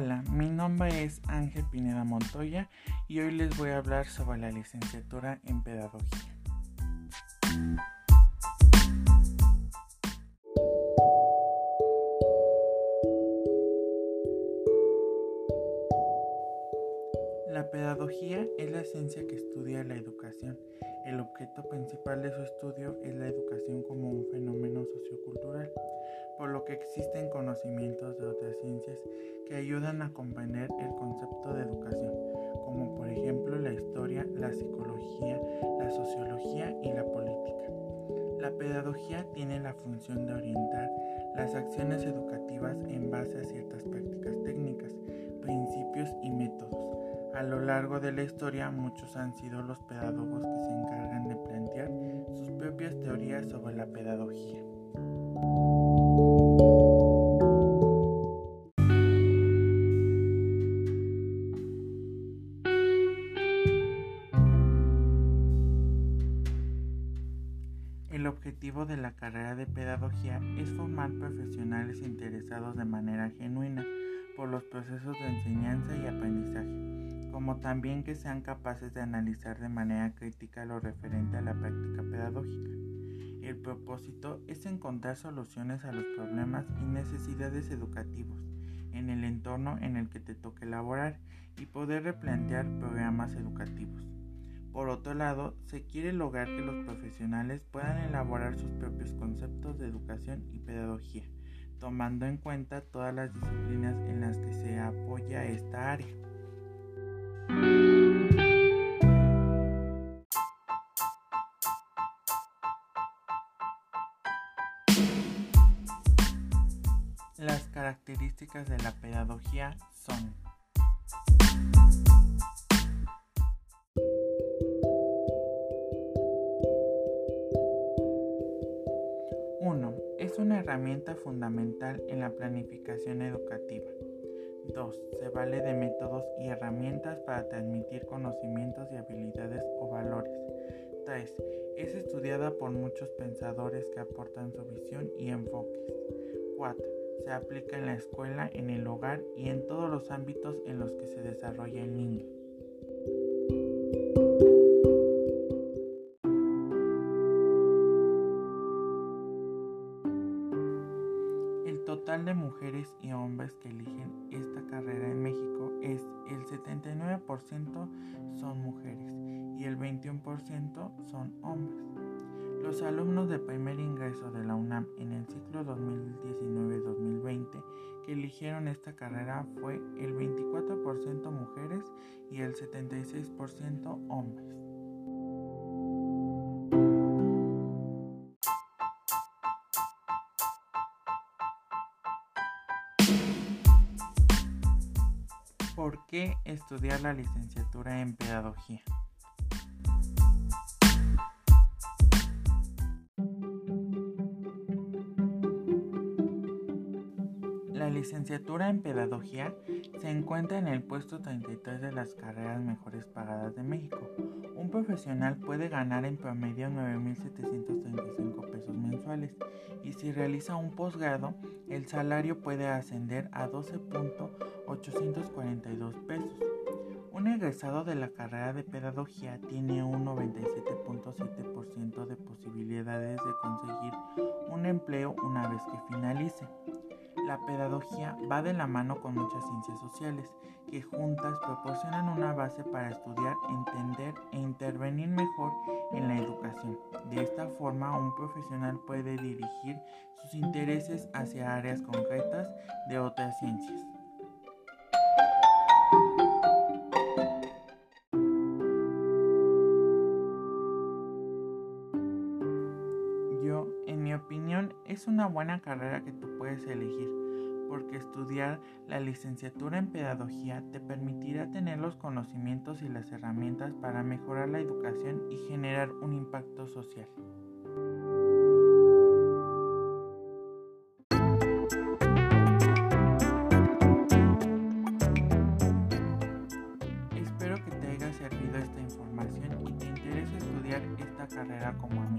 Hola, mi nombre es Ángel Pineda Montoya y hoy les voy a hablar sobre la licenciatura en Pedagogía. La pedagogía es la ciencia que estudia la educación. El objeto principal de su estudio es la educación como un fenómeno sociocultural por lo que existen conocimientos de otras ciencias que ayudan a comprender el concepto de educación, como por ejemplo la historia, la psicología, la sociología y la política. La pedagogía tiene la función de orientar las acciones educativas en base a ciertas prácticas técnicas, principios y métodos. A lo largo de la historia muchos han sido los pedagogos que se encargan de plantear sus propias teorías sobre la pedagogía. El objetivo de la carrera de pedagogía es formar profesionales interesados de manera genuina por los procesos de enseñanza y aprendizaje, como también que sean capaces de analizar de manera crítica lo referente a la práctica pedagógica. El propósito es encontrar soluciones a los problemas y necesidades educativos en el entorno en el que te toque laborar y poder replantear programas educativos. Por otro lado, se quiere lograr que los profesionales puedan elaborar sus propios conceptos de educación y pedagogía, tomando en cuenta todas las disciplinas en las que se apoya esta área. Las características de la pedagogía son Es una herramienta fundamental en la planificación educativa. 2. Se vale de métodos y herramientas para transmitir conocimientos y habilidades o valores. 3. Es estudiada por muchos pensadores que aportan su visión y enfoques. 4. Se aplica en la escuela, en el hogar y en todos los ámbitos en los que se desarrolla el niño. total de mujeres y hombres que eligen esta carrera en México es el 79% son mujeres y el 21% son hombres. Los alumnos de primer ingreso de la UNAM en el ciclo 2019-2020 que eligieron esta carrera fue el 24% mujeres y el 76% hombres. ¿Por qué estudiar la licenciatura en pedagogía? Licenciatura en pedagogía se encuentra en el puesto 33 de las carreras mejores pagadas de México. Un profesional puede ganar en promedio 9.735 pesos mensuales y si realiza un posgrado, el salario puede ascender a 12.842 pesos. Un egresado de la carrera de pedagogía tiene un 97.7% de posibilidades de conseguir un empleo una vez que finalice. La pedagogía va de la mano con muchas ciencias sociales que juntas proporcionan una base para estudiar, entender e intervenir mejor en la educación. De esta forma, un profesional puede dirigir sus intereses hacia áreas concretas de otras ciencias. Yo, en mi opinión, es una buena carrera que tú puedes elegir, porque estudiar la licenciatura en pedagogía te permitirá tener los conocimientos y las herramientas para mejorar la educación y generar un impacto social. Espero que te haya servido esta información y te interese estudiar esta carrera como a mí.